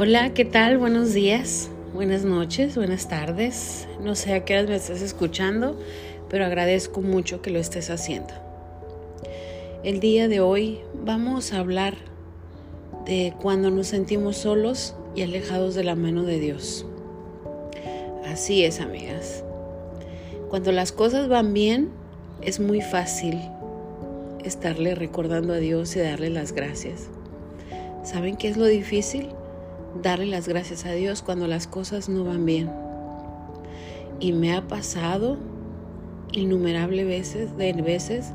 Hola, ¿qué tal? Buenos días, buenas noches, buenas tardes. No sé a qué hora me estás escuchando, pero agradezco mucho que lo estés haciendo. El día de hoy vamos a hablar de cuando nos sentimos solos y alejados de la mano de Dios. Así es, amigas. Cuando las cosas van bien, es muy fácil estarle recordando a Dios y darle las gracias. ¿Saben qué es lo difícil? Darle las gracias a Dios cuando las cosas no van bien. Y me ha pasado innumerables veces, de veces,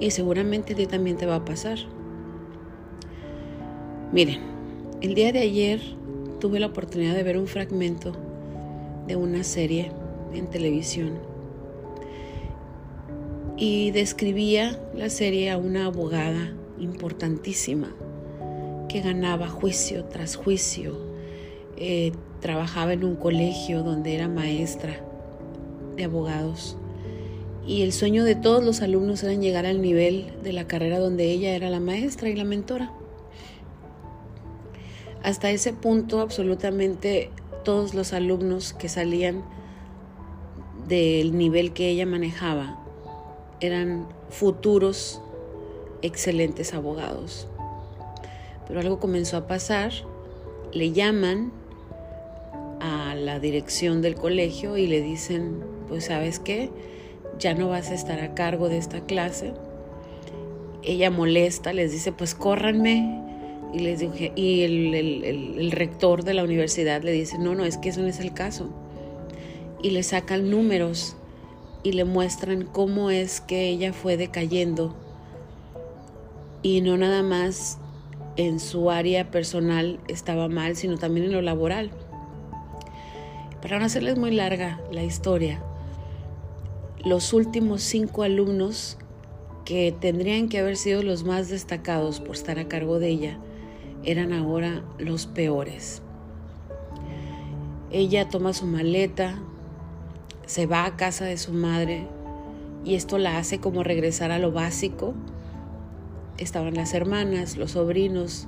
y seguramente a ti también te va a pasar. Miren, el día de ayer tuve la oportunidad de ver un fragmento de una serie en televisión y describía la serie a una abogada importantísima que ganaba juicio tras juicio. Eh, trabajaba en un colegio donde era maestra de abogados. Y el sueño de todos los alumnos era llegar al nivel de la carrera donde ella era la maestra y la mentora. Hasta ese punto absolutamente todos los alumnos que salían del nivel que ella manejaba eran futuros excelentes abogados. Pero algo comenzó a pasar, le llaman a la dirección del colegio y le dicen, pues sabes qué, ya no vas a estar a cargo de esta clase. Ella molesta, les dice, pues córranme. Y, les dije, y el, el rector de la universidad le dice, no, no, es que eso no es el caso. Y le sacan números y le muestran cómo es que ella fue decayendo. Y no nada más en su área personal estaba mal, sino también en lo laboral. Para no hacerles muy larga la historia, los últimos cinco alumnos que tendrían que haber sido los más destacados por estar a cargo de ella, eran ahora los peores. Ella toma su maleta, se va a casa de su madre y esto la hace como regresar a lo básico estaban las hermanas, los sobrinos,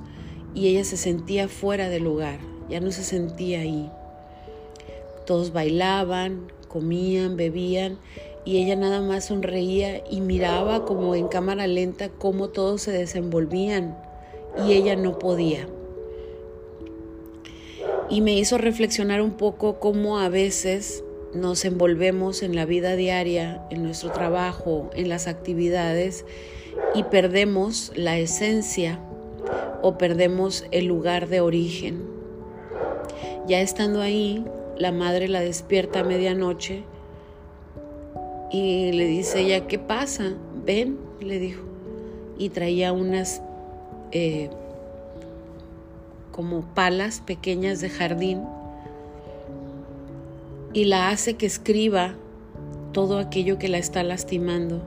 y ella se sentía fuera del lugar, ya no se sentía ahí. Todos bailaban, comían, bebían, y ella nada más sonreía y miraba como en cámara lenta cómo todos se desenvolvían, y ella no podía. Y me hizo reflexionar un poco cómo a veces nos envolvemos en la vida diaria, en nuestro trabajo, en las actividades, y perdemos la esencia o perdemos el lugar de origen. Ya estando ahí, la madre la despierta a medianoche y le dice ella, ¿qué pasa? Ven, le dijo. Y traía unas eh, como palas pequeñas de jardín y la hace que escriba todo aquello que la está lastimando.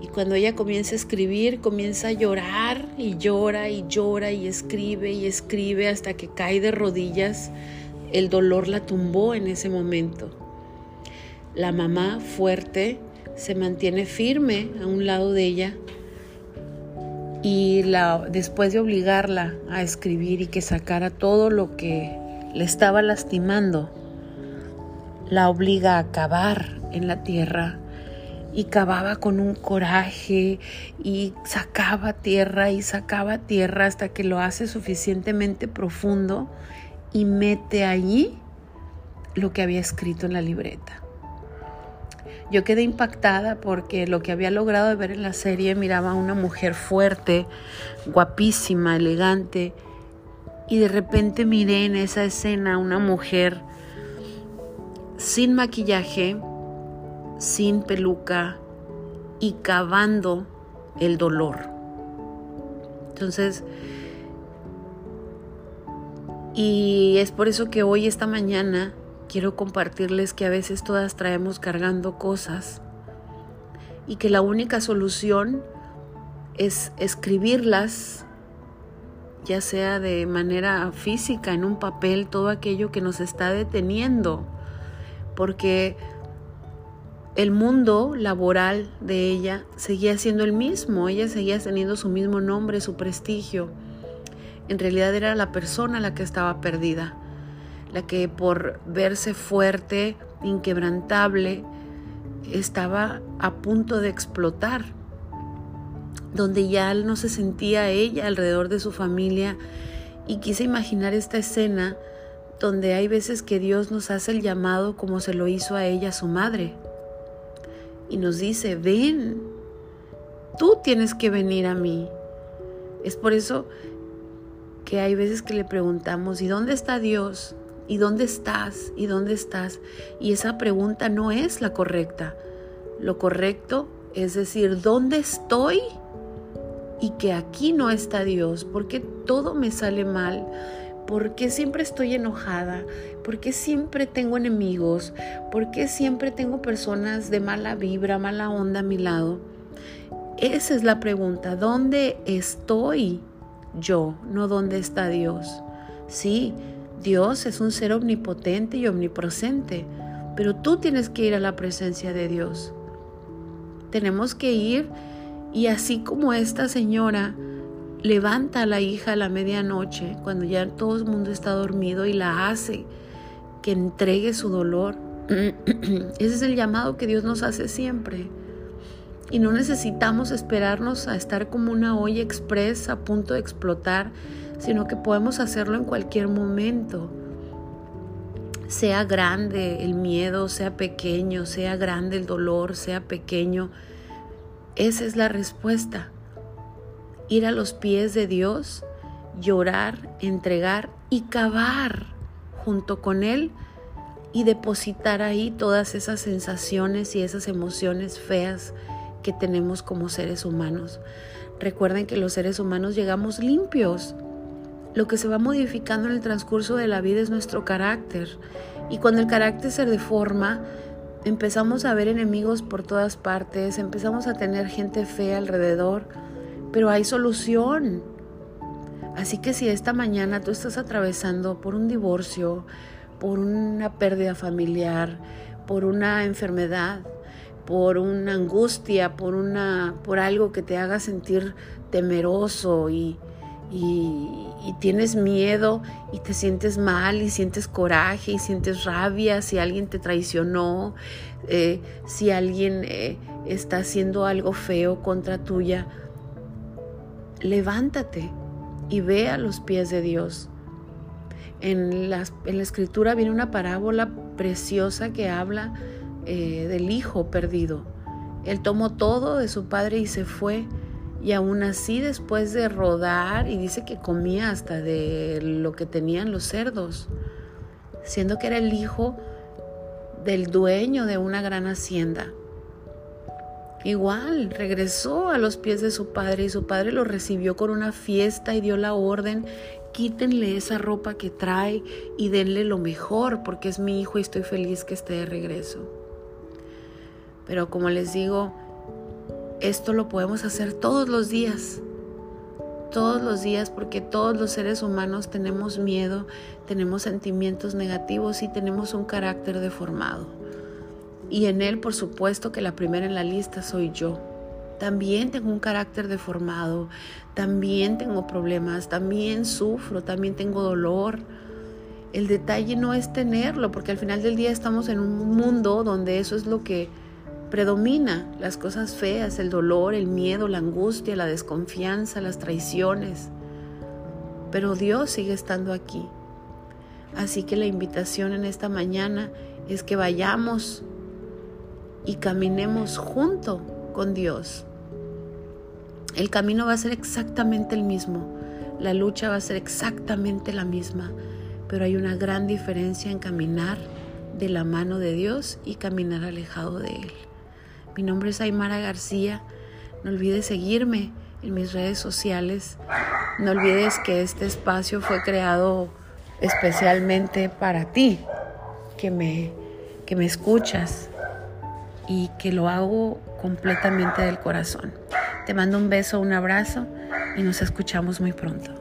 Y cuando ella comienza a escribir, comienza a llorar y llora y llora y escribe y escribe hasta que cae de rodillas. El dolor la tumbó en ese momento. La mamá fuerte se mantiene firme a un lado de ella y la, después de obligarla a escribir y que sacara todo lo que le estaba lastimando, la obliga a cavar en la tierra y cavaba con un coraje y sacaba tierra y sacaba tierra hasta que lo hace suficientemente profundo y mete allí lo que había escrito en la libreta. Yo quedé impactada porque lo que había logrado ver en la serie miraba a una mujer fuerte, guapísima, elegante, y de repente miré en esa escena a una mujer sin maquillaje, sin peluca y cavando el dolor. Entonces, y es por eso que hoy, esta mañana, quiero compartirles que a veces todas traemos cargando cosas y que la única solución es escribirlas, ya sea de manera física, en un papel, todo aquello que nos está deteniendo, porque el mundo laboral de ella seguía siendo el mismo, ella seguía teniendo su mismo nombre, su prestigio. En realidad era la persona la que estaba perdida, la que por verse fuerte, inquebrantable, estaba a punto de explotar, donde ya no se sentía ella alrededor de su familia y quise imaginar esta escena donde hay veces que Dios nos hace el llamado como se lo hizo a ella su madre y nos dice, ven, tú tienes que venir a mí. Es por eso que hay veces que le preguntamos, ¿y dónde está Dios? ¿Y dónde estás? ¿Y dónde estás? Y esa pregunta no es la correcta. Lo correcto es decir, ¿dónde estoy? Y que aquí no está Dios, porque todo me sale mal, porque siempre estoy enojada, porque siempre tengo enemigos, porque siempre tengo personas de mala vibra, mala onda a mi lado. Esa es la pregunta, ¿dónde estoy yo? No dónde está Dios. Sí, Dios es un ser omnipotente y omnipresente, pero tú tienes que ir a la presencia de Dios. Tenemos que ir y así como esta señora levanta a la hija a la medianoche, cuando ya todo el mundo está dormido y la hace que entregue su dolor, ese es el llamado que Dios nos hace siempre. Y no necesitamos esperarnos a estar como una olla expresa a punto de explotar sino que podemos hacerlo en cualquier momento. Sea grande el miedo, sea pequeño, sea grande el dolor, sea pequeño. Esa es la respuesta. Ir a los pies de Dios, llorar, entregar y cavar junto con Él y depositar ahí todas esas sensaciones y esas emociones feas que tenemos como seres humanos. Recuerden que los seres humanos llegamos limpios lo que se va modificando en el transcurso de la vida es nuestro carácter. Y cuando el carácter se deforma, empezamos a ver enemigos por todas partes, empezamos a tener gente fea alrededor, pero hay solución. Así que si esta mañana tú estás atravesando por un divorcio, por una pérdida familiar, por una enfermedad, por una angustia, por una por algo que te haga sentir temeroso y, y, tienes miedo y te sientes mal y sientes coraje y sientes rabia si alguien te traicionó, eh, si alguien eh, está haciendo algo feo contra tuya, levántate y ve a los pies de Dios. En la, escritura viene una parábola preciosa que habla eh, del hijo perdido. Él tomó todo de su padre y se fue y aún así después de rodar, y dice que comía hasta de lo que tenían los cerdos, siendo que era el hijo del dueño de una gran hacienda. Igual, regresó a los pies de su padre y su padre lo recibió con una fiesta y dio la orden, quítenle esa ropa que trae y denle lo mejor porque es mi hijo y estoy feliz que esté de regreso. Pero como les digo, esto lo podemos hacer todos los días, todos los días porque todos los seres humanos tenemos miedo, tenemos sentimientos negativos y tenemos un carácter deformado. Y en él, por supuesto, que la primera en la lista soy yo. También tengo un carácter deformado, también tengo problemas, también sufro, también tengo dolor. El detalle no es tenerlo, porque al final del día estamos en un mundo donde eso es lo que Predomina las cosas feas, el dolor, el miedo, la angustia, la desconfianza, las traiciones. Pero Dios sigue estando aquí. Así que la invitación en esta mañana es que vayamos y caminemos junto con Dios. El camino va a ser exactamente el mismo, la lucha va a ser exactamente la misma, pero hay una gran diferencia en caminar de la mano de Dios y caminar alejado de Él. Mi nombre es Aymara García. No olvides seguirme en mis redes sociales. No olvides que este espacio fue creado especialmente para ti, que me, que me escuchas y que lo hago completamente del corazón. Te mando un beso, un abrazo y nos escuchamos muy pronto.